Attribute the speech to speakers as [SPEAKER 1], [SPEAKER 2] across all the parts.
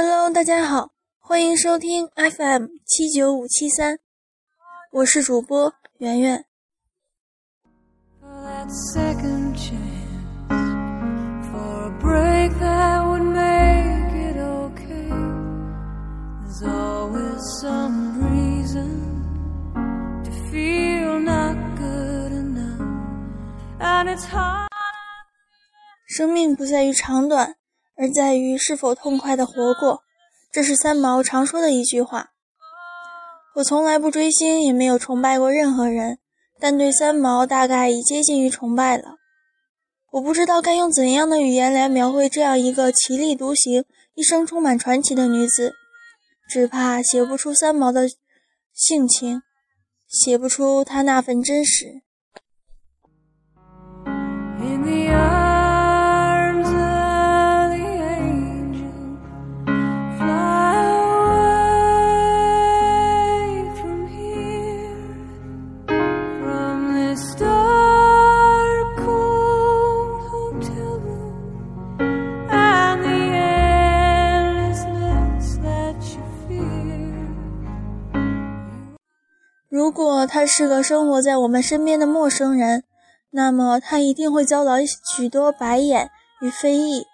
[SPEAKER 1] Hello，大家好，欢迎收听 FM 七九五七三，我是主播圆圆。生命不在于长短。而在于是否痛快的活过，这是三毛常说的一句话。我从来不追星，也没有崇拜过任何人，但对三毛大概已接近于崇拜了。我不知道该用怎样的语言来描绘这样一个奇丽独行、一生充满传奇的女子，只怕写不出三毛的性情，写不出她那份真实。如果他是个生活在我们身边的陌生人，那么他一定会遭到许多白眼与非议，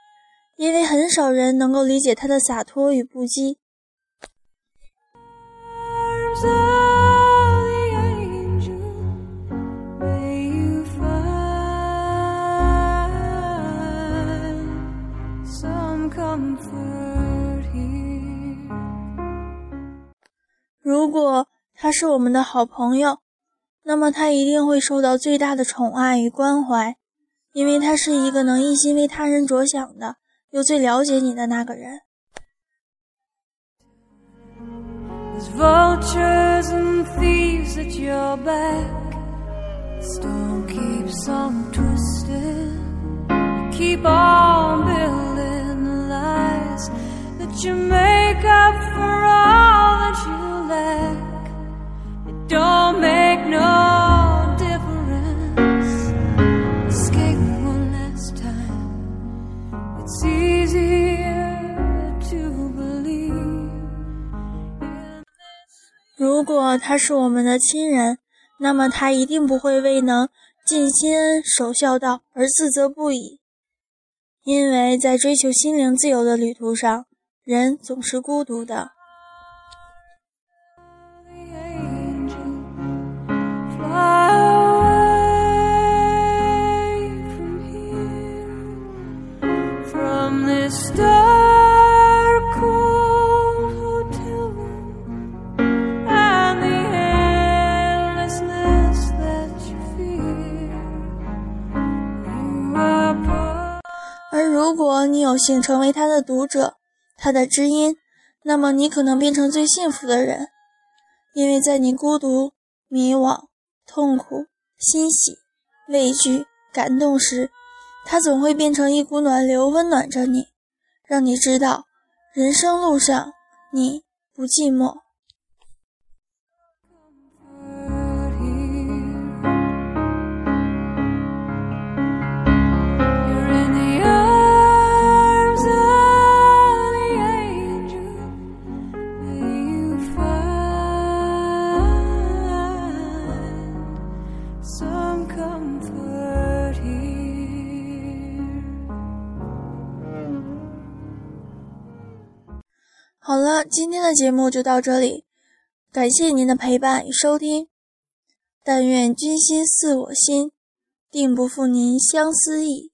[SPEAKER 1] 因为很少人能够理解他的洒脱与不羁。如果。他是我们的好朋友，那么他一定会受到最大的宠爱与关怀，因为他是一个能一心为他人着想的，又最了解你的那个人。Keep all 如果他是我们的亲人，那么他一定不会为能尽心恩守孝道而自责不已，因为在追求心灵自由的旅途上，人总是孤独的。如果你有幸成为他的读者，他的知音，那么你可能变成最幸福的人，因为在你孤独、迷惘、痛苦、欣喜、畏惧、感动时，他总会变成一股暖流，温暖着你，让你知道，人生路上你不寂寞。好了，今天的节目就到这里，感谢您的陪伴与收听。但愿君心似我心，定不负您相思意。